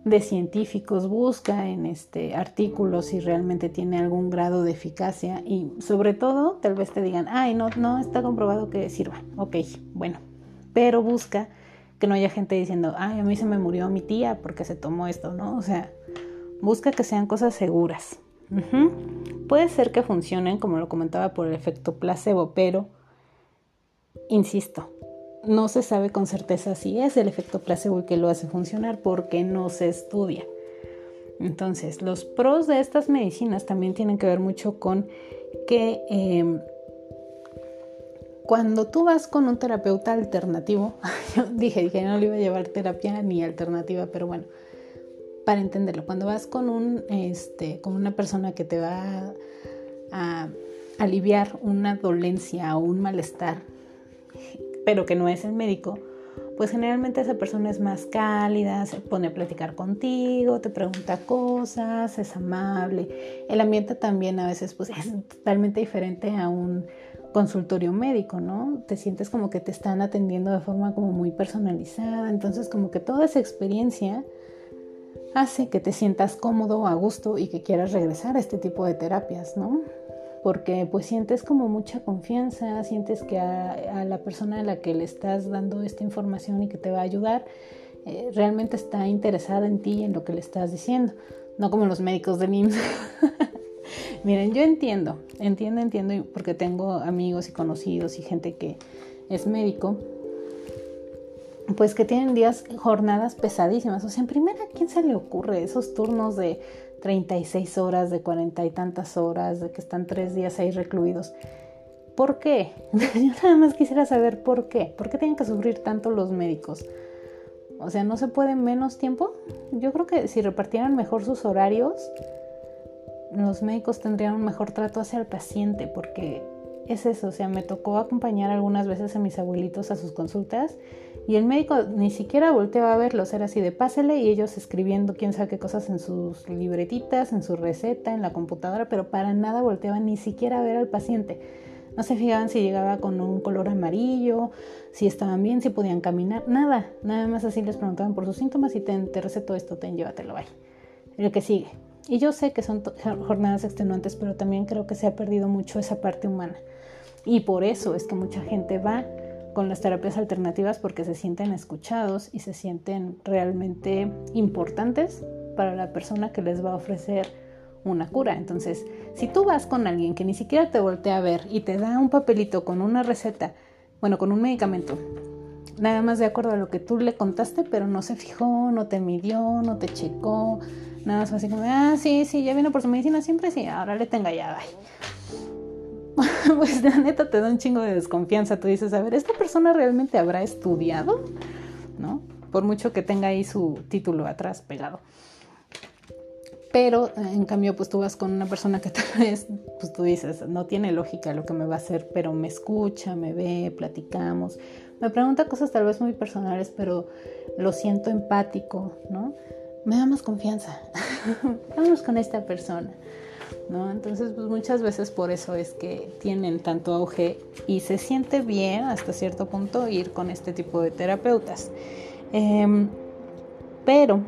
Speaker 1: de científicos, busca en este artículos si realmente tiene algún grado de eficacia y sobre todo tal vez te digan, ay, no, no está comprobado que sirva. Ok, bueno, pero busca que no haya gente diciendo, ay, a mí se me murió mi tía porque se tomó esto, ¿no? O sea, busca que sean cosas seguras. Puede ser que funcionen, como lo comentaba, por el efecto placebo, pero, insisto, no se sabe con certeza si es el efecto placebo el que lo hace funcionar porque no se estudia. Entonces, los pros de estas medicinas también tienen que ver mucho con que em, cuando tú vas con un terapeuta alternativo, <laughs> yo dije, dije, no le iba a llevar terapia ni alternativa, pero bueno, para entenderlo. Cuando vas con un, este, con una persona que te va a aliviar una dolencia o un malestar, pero que no es el médico, pues generalmente esa persona es más cálida, se pone a platicar contigo, te pregunta cosas, es amable. El ambiente también a veces pues es totalmente diferente a un consultorio médico, ¿no? Te sientes como que te están atendiendo de forma como muy personalizada, entonces como que toda esa experiencia hace que te sientas cómodo, a gusto y que quieras regresar a este tipo de terapias, ¿no? porque pues sientes como mucha confianza, sientes que a, la persona a la que le estás dando esta información y que te va a ayudar, eh, realmente está interesada en ti y en lo que le estás diciendo, no como los médicos de IMSS. <laughs> Miren, yo entiendo, entiendo, entiendo, porque tengo amigos y conocidos y gente que es médico, pues que tienen días, jornadas pesadísimas. O sea, en primera, ¿a quién se le ocurre esos turnos de 36 horas, de cuarenta y tantas horas, de que están tres días ahí recluidos. ¿Por qué? <laughs> Yo nada más quisiera saber por qué. ¿Por qué tienen que sufrir tanto los médicos? O sea, ¿no se puede menos tiempo? Yo creo que si repartieran mejor sus horarios, los médicos tendrían un mejor trato hacia el paciente, porque es eso, o sea, me tocó acompañar algunas veces a mis abuelitos a sus consultas y el médico ni siquiera volteaba a verlos, era así de pásele y ellos escribiendo quién sabe qué cosas en sus libretitas, en su receta, en la computadora, pero para nada volteaban ni siquiera a ver al paciente. No se fijaban si llegaba con un color amarillo, si estaban bien, si podían caminar, nada. Nada más así les preguntaban por sus síntomas y te, te receto esto, ten, llévatelo, bye. El que sigue. Y yo sé que son jornadas extenuantes, pero también creo que se ha perdido mucho esa parte humana. Y por eso es que mucha gente va con las terapias alternativas porque se sienten escuchados y se sienten realmente importantes para la persona que les va a ofrecer una cura. Entonces, si tú vas con alguien que ni siquiera te voltea a ver y te da un papelito con una receta, bueno, con un medicamento, nada más de acuerdo a lo que tú le contaste, pero no se fijó, no te midió, no te checó, nada más así como, ah, sí, sí, ya vino por su medicina, siempre sí, ahora le tenga ya, bye. <laughs> pues la neta te da un chingo de desconfianza. Tú dices, a ver, ¿esta persona realmente habrá estudiado? ¿No? Por mucho que tenga ahí su título atrás pegado. Pero en cambio, pues tú vas con una persona que tal vez, pues tú dices, no tiene lógica lo que me va a hacer, pero me escucha, me ve, platicamos, me pregunta cosas tal vez muy personales, pero lo siento empático, ¿no? Me da más confianza. <laughs> Vamos con esta persona. ¿No? Entonces, pues muchas veces por eso es que tienen tanto auge y se siente bien hasta cierto punto ir con este tipo de terapeutas. Em, pero,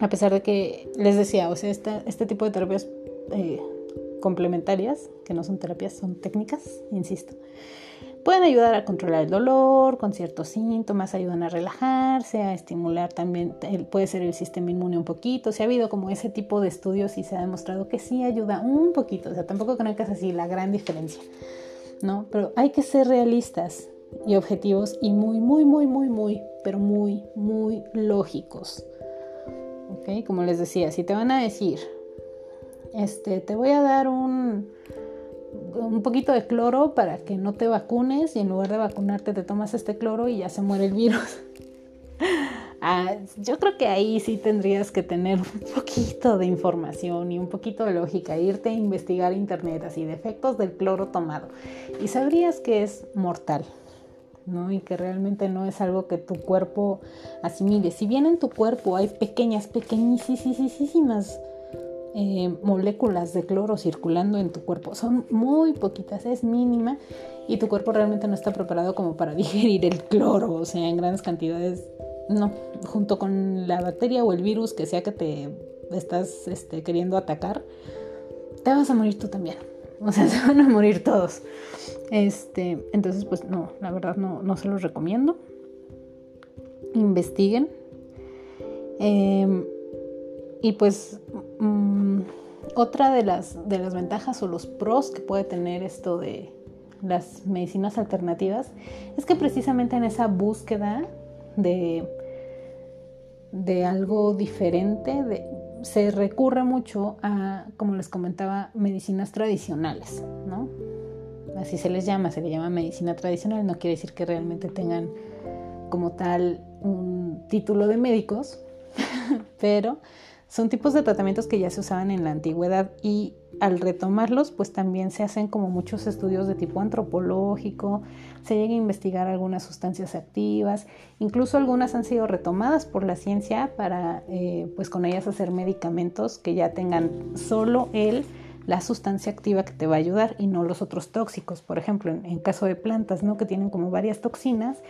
Speaker 1: a pesar de que les decía, o sea, este tipo de terapias eh, complementarias, que no son terapias, son técnicas, insisto, Pueden ayudar a controlar el dolor con ciertos síntomas, ayudan a relajarse, a estimular también, puede ser el sistema inmune un poquito. Si ha habido como ese tipo de estudios y se ha demostrado que sí ayuda un poquito, o sea, tampoco creo que es así la gran diferencia, ¿no? Pero hay que ser realistas y objetivos y muy, muy, muy, muy, muy, pero muy, muy lógicos. ¿Ok? Como les decía, si te van a decir, este, te voy a dar un un poquito de cloro para que no te vacunes y en lugar de vacunarte te tomas este cloro y ya se muere el virus. <laughs> Ah, yo creo que ahí sí tendrías que tener un poquito de información y un poquito de lógica, irte a investigar internet así de efectos del cloro tomado y sabrías que es mortal. ¿no? Y que realmente no es algo que tu cuerpo asimile. Si bien en tu cuerpo hay pequeñas, pequeñísimas eh, moléculas de cloro circulando en tu cuerpo. Son muy poquitas, es mínima y tu cuerpo realmente no está preparado como para <laughs> digerir el cloro, o sea, en grandes cantidades, no, junto con la bacteria o el virus que sea que te estás este, queriendo atacar, te vas a morir tú también. O sea, <laughs> se van a morir todos. Este, entonces, pues no, la verdad no, no se los recomiendo. Investiguen. Em, y pues mm, otra de las, de las ventajas o los pros que puede tener esto de las medicinas alternativas es que precisamente en esa búsqueda de, de algo diferente se recurre mucho a, como les comentaba, medicinas tradicionales, ¿no? Así se les llama, se le llama medicina tradicional, no quiere decir que realmente tengan como tal un título de médicos, <laughs> pero son tipos de tratamientos que ya se usaban en la antigüedad y al retomarlos, pues también se hacen como muchos estudios de tipo antropológico, se llega a investigar algunas sustancias activas, incluso algunas han sido retomadas por la ciencia para, eh, pues con ellas hacer medicamentos que ya tengan solo el la sustancia activa que te va a ayudar y no los otros tóxicos. Por ejemplo, en, caso de plantas, ¿no? Que tienen como varias toxinas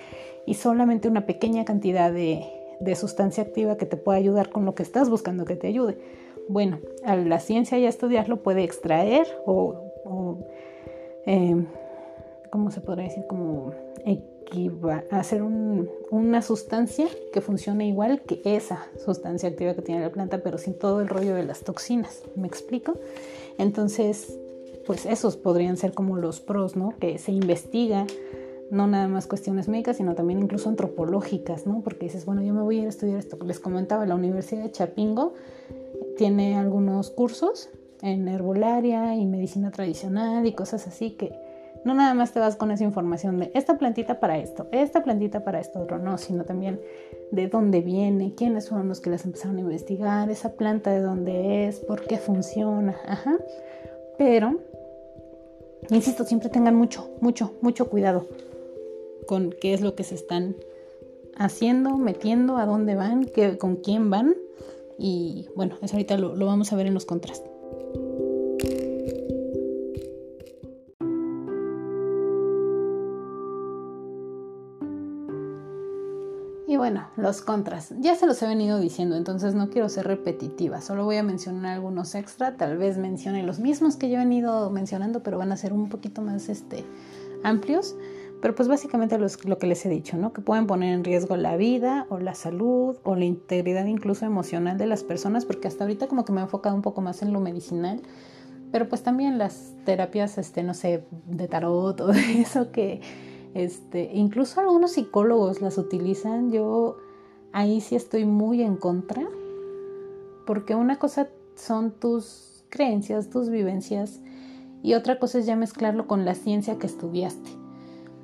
Speaker 1: y solamente una pequeña cantidad de, de sustancia activa que te pueda ayudar con lo que estás buscando que te ayude. Bueno, a la ciencia ya estudiarlo puede extraer o, eh, ¿cómo se podría decir? Como hacer una sustancia que funcione igual que esa sustancia activa que tiene la planta, pero sin todo el rollo de las toxinas. ¿Me explico? Entonces, pues esos podrían ser como los pros, ¿no? Que se investiga no nada más cuestiones médicas, sino también incluso antropológicas, ¿no? Porque dices, bueno, yo me voy a ir a estudiar esto. Les comentaba, la Universidad de Chapingo tiene algunos cursos en herbolaria y medicina tradicional y cosas así que no nada más te vas con esa información de esta plantita para esto, esta plantita para esto otro, no, sino también de dónde viene, quiénes fueron los que las empezaron a investigar, esa planta de dónde es, por qué funciona, ajá. Pero, insisto, siempre tengan mucho, mucho, mucho cuidado con qué es lo que se están haciendo, metiendo, a dónde van, qué, con quién van. Y bueno, eso ahorita lo, vamos a ver en los contrastes. Y bueno, los contras. Ya se los he venido diciendo, entonces no quiero ser repetitiva. Solo voy a mencionar algunos extra. Tal vez mencione los mismos que yo he venido mencionando, pero van a ser un poquito más este, amplios. Pero pues básicamente lo que les he dicho, ¿no? Que pueden poner en riesgo la vida o la salud o la integridad incluso emocional de las personas, porque hasta ahorita como que me he enfocado un poco más en lo medicinal, pero pues también las terapias, este, no sé, de tarot, todo <laughs> eso que, este, incluso algunos psicólogos las utilizan, yo ahí sí estoy muy en contra, porque una cosa son tus creencias, tus vivencias, y otra cosa es ya mezclarlo con la ciencia que estudiaste.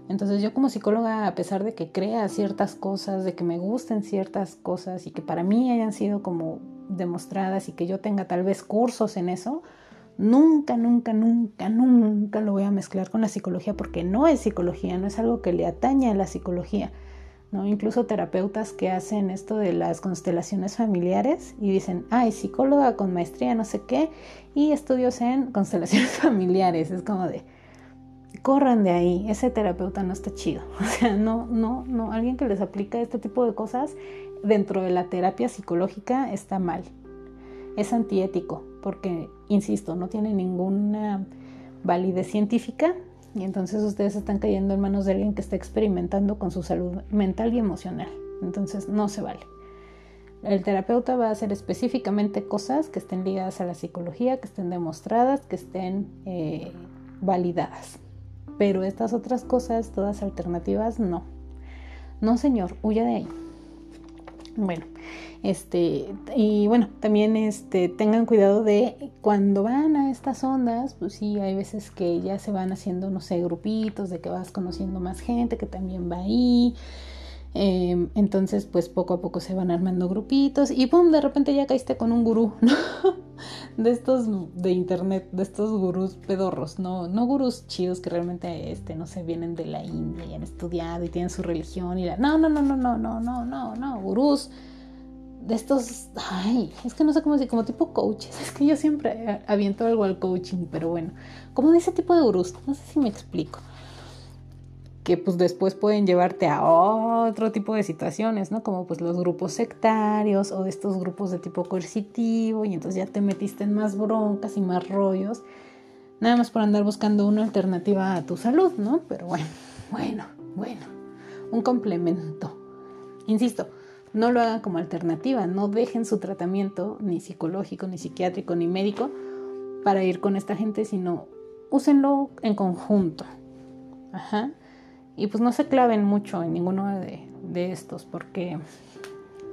Speaker 1: Entonces yo como psicóloga, a pesar de que crea ciertas cosas, de que me gusten ciertas cosas y que para mí hayan sido como demostradas y que yo tenga tal vez cursos en eso, nunca, nunca, nunca, nunca lo voy a mezclar con la psicología porque no es psicología, no es algo que le atañe a la psicología. ¿no? Incluso terapeutas que hacen esto de las constelaciones familiares y dicen, ay, psicóloga con maestría, no sé qué, y estudios en constelaciones <laughs> familiares. Es como de, corran de ahí, ese terapeuta no está chido. <laughs> O sea, no, no, no, alguien que les aplica este tipo de cosas dentro de la terapia psicológica está mal. Es antiético, porque, insisto, no tiene ninguna validez científica y entonces ustedes están cayendo en manos de alguien que está experimentando con su salud mental y emocional. Entonces no se vale. El terapeuta va a hacer específicamente cosas que estén ligadas a la psicología, que estén demostradas, que estén eh, validadas. Pero estas otras cosas, todas alternativas, no. No, señor, huya de ahí. Bueno, este, y bueno, también este, tengan cuidado de cuando van a estas ondas, pues sí, hay veces que ya se van haciendo, no sé, grupitos, de que vas conociendo más gente que también va ahí. Em, entonces, pues poco a poco se van armando grupitos y ¡pum! De repente ya caíste con un gurú, <laughs> ¿no? de estos de internet, de estos gurús pedorros, no, no gurús chidos que realmente, este, no sé, vienen de la India y han estudiado y tienen su religión y la... No, no, no, no, no, no, no, no, no, gurús de estos, ay, es que no sé cómo decir, como tipo coaches, <laughs> es que yo siempre aviento algo al coaching, pero bueno, como de ese tipo de gurús, no sé si me explico que pues después pueden llevarte a otro tipo de situaciones, ¿no? Como pues los grupos sectarios o estos grupos de tipo coercitivo y entonces ya te metiste en más broncas y más rollos, nada más por andar buscando una alternativa a tu salud, ¿no? Pero bueno, bueno, bueno, un complemento. Insisto, no lo hagan como alternativa, no dejen su tratamiento ni psicológico, ni psiquiátrico, ni médico para ir con esta gente, sino úsenlo en conjunto. Ajá y pues no se claven mucho en ninguno de, estos porque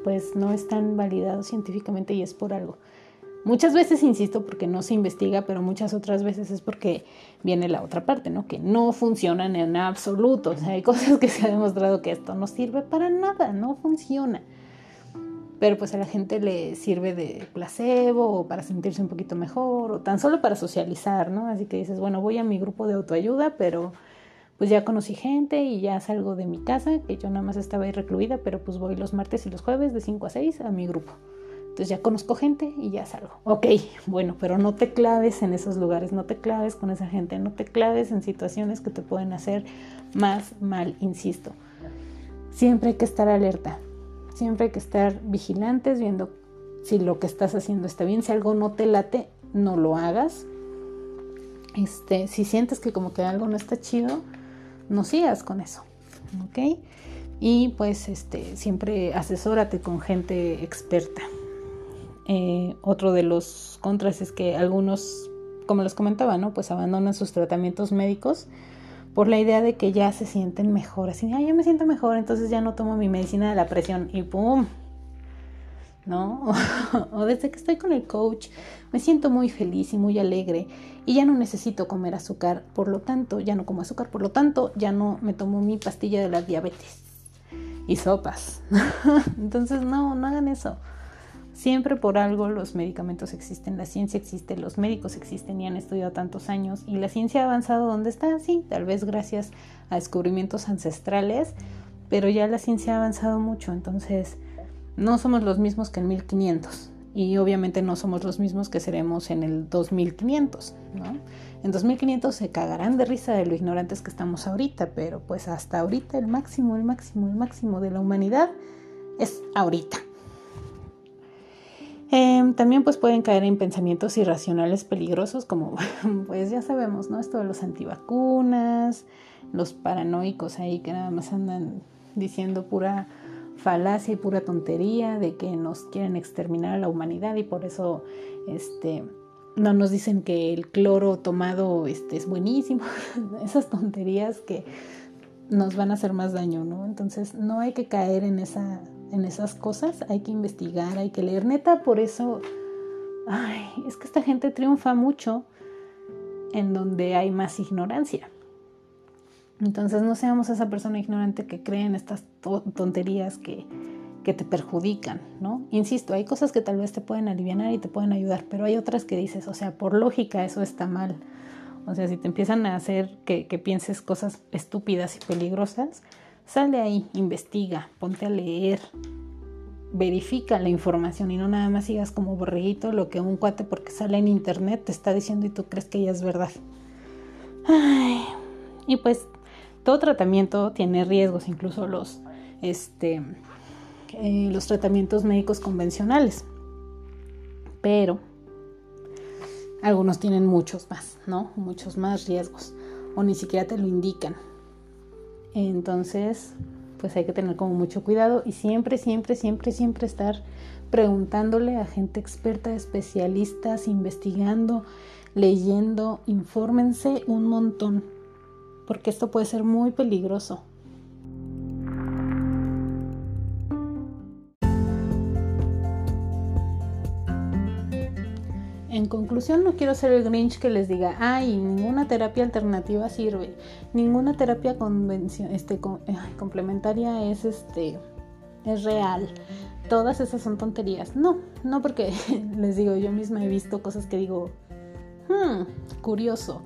Speaker 1: pues no están validados científicamente y es por algo. Muchas veces insisto porque no se investiga, pero muchas otras veces es porque viene la otra parte, ¿no? Que no funcionan en absoluto. O sea, hay cosas que se ha demostrado que esto no sirve para nada, no funciona. pero pues a la gente le sirve de placebo o para sentirse un poquito mejor o tan solo para socializar, ¿no? Así que dices, bueno, voy a mi grupo de autoayuda, pero pues ya conocí gente y ya salgo de mi casa, que yo nada más estaba ahí recluida, pero pues voy los martes y los jueves de 5 a 6 a mi grupo. Entonces ya conozco gente y ya salgo. Ok, bueno, pero no te claves en esos lugares, no te claves con esa gente, no te claves en situaciones que te pueden hacer más mal, insisto. Siempre hay que estar alerta, siempre hay que estar vigilantes viendo si lo que estás haciendo está bien, si algo no te late, no lo hagas. Este, si sientes que como que algo no está chido, no sigas con eso, ¿ok? Y pues este, siempre asesórate con gente experta. Eh, otro de los contras es que algunos, como les comentaba, ¿no? Pues abandonan sus tratamientos médicos por la idea de que ya se sienten mejor, así, ya me siento mejor, entonces ya no tomo mi medicina de la presión y ¡pum! ¿No? <laughs> o desde que estoy con el coach me siento muy feliz y muy alegre y ya no necesito comer azúcar, por lo tanto, ya no como azúcar, por lo tanto, ya no me tomo mi pastilla de la diabetes y sopas. <laughs> Entonces, no, no hagan eso. Siempre por algo los medicamentos existen, la ciencia existe, los médicos existen y han estudiado tantos años y la ciencia ha avanzado donde está, sí, tal vez gracias a descubrimientos ancestrales, pero ya la ciencia ha avanzado mucho, entonces no somos los mismos que en 1500 y obviamente no somos los mismos que seremos en el 2500, ¿no? En 2500 se cagarán de risa de lo ignorantes que estamos ahorita, pero pues hasta ahorita el máximo, el máximo, el máximo de la humanidad es ahorita. Em, también pues pueden caer en pensamientos irracionales peligrosos como <laughs> pues ya sabemos, ¿no? Esto de los antivacunas, los paranoicos ahí que nada más andan diciendo pura falacia y pura tontería de que nos quieren exterminar a la humanidad y por eso este no nos dicen que el cloro tomado este es buenísimo, <laughs> esas tonterías que nos van a hacer más daño, ¿no? Entonces no hay que caer en esa en esas cosas, hay que investigar, hay que leer. Neta, por eso, ay, es que esta gente triunfa mucho en donde hay más ignorancia. Entonces no seamos esa persona ignorante que cree en estas tonterías que, que te perjudican, ¿no? Insisto, hay cosas que tal vez te pueden aliviar y te pueden ayudar, pero hay otras que dices, o sea, por lógica eso está mal. O sea, si te empiezan a hacer que, que pienses cosas estúpidas y peligrosas, Sal de ahí, investiga, ponte a leer, verifica la información y no nada más sigas como borreguito lo que un cuate porque sale en internet te está diciendo y tú crees que ya es verdad. Ay, y pues todo tratamiento tiene riesgos, incluso los, este, eh, los tratamientos médicos convencionales. Pero algunos tienen muchos más, ¿no? Muchos más riesgos o ni siquiera te lo indican. Entonces, pues hay que tener como mucho cuidado y siempre, siempre, siempre, siempre estar preguntándole a gente experta, especialistas, investigando, leyendo, infórmense un montón, porque esto puede ser muy peligroso. No quiero ser el Grinch que les diga, ay, ninguna terapia alternativa sirve, ninguna terapia este, complementaria es, este, es real. Todas esas son tonterías. No, no porque <laughs> les digo, yo misma he visto cosas que digo, hmm, curioso,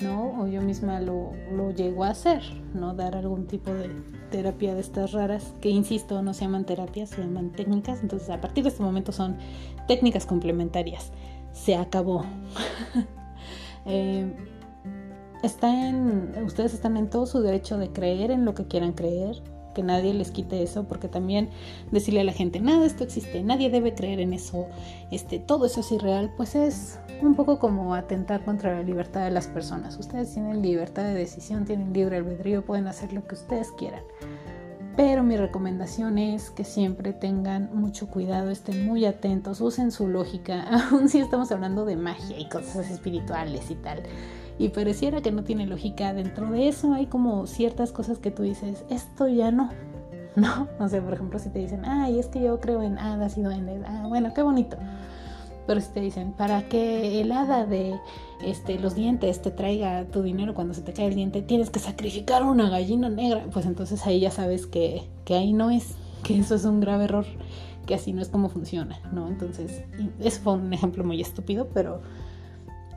Speaker 1: ¿no? O yo misma lo, lo llego a hacer, ¿no? Dar algún tipo de terapia de estas raras, que insisto, no se llaman terapias, se llaman técnicas. Entonces, a partir de este momento son técnicas complementarias se acabó. <laughs> Eh, está en, ustedes están en todo su derecho de creer en lo que quieran creer, que nadie les quite eso, porque también decirle a la gente, nada esto existe, nadie debe creer en eso, este, todo eso es irreal, pues es un poco como atentar contra la libertad de las personas. Ustedes tienen libertad de decisión, tienen libre albedrío, pueden hacer lo que ustedes quieran. Pero mi recomendación es que siempre tengan mucho cuidado, estén muy atentos, usen su lógica, <laughs> aun si estamos hablando de magia y cosas espirituales y tal. Y pareciera que no tiene lógica, dentro de eso hay como ciertas cosas que tú dices, esto ya no, <laughs> ¿no? O sea, por ejemplo, si te dicen, ay, es que yo creo en hadas y duendes, ah, bueno, qué bonito. Pero si te dicen, para que el hada de este, los dientes te traiga tu dinero cuando se te cae el diente, tienes que sacrificar una gallina negra, pues entonces ahí ya sabes que, que ahí no es, que eso es un grave error, que así no es como funciona, ¿no? Entonces, eso fue un ejemplo muy estúpido, pero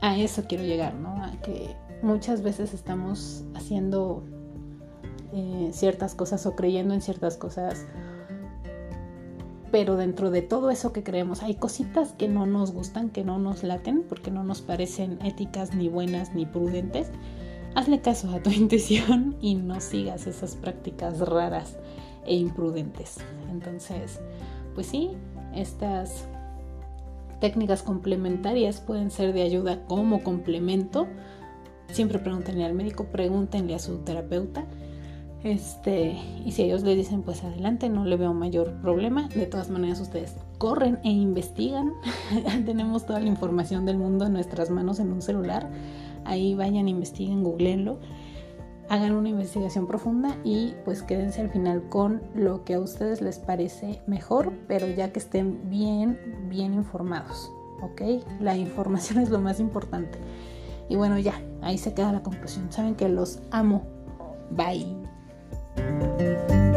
Speaker 1: a eso quiero llegar, ¿no? A que muchas veces estamos haciendo eh, ciertas cosas o creyendo en ciertas cosas, pero dentro de todo eso que creemos hay cositas que no nos gustan, que no nos laten, porque no nos parecen éticas, ni buenas, ni prudentes. Hazle caso a tu <laughs> intuición y no sigas esas prácticas raras e imprudentes. Entonces, pues sí, estas técnicas complementarias pueden ser de ayuda como complemento. Siempre pregúntenle al médico, pregúntenle a su terapeuta. Este, y si ellos le dicen, pues adelante, no le veo mayor problema. De todas maneras, ustedes corren e investigan. <laughs> Tenemos toda la información del mundo en nuestras manos en un celular. Ahí vayan, investiguen, googleenlo hagan una investigación profunda y pues quédense al final con lo que a ustedes les parece mejor, pero ya que estén bien, bien informados, ¿ok? La información <laughs> es lo más importante. Y bueno, ya, ahí se queda la conclusión. Saben que los amo. Bye. Thank you.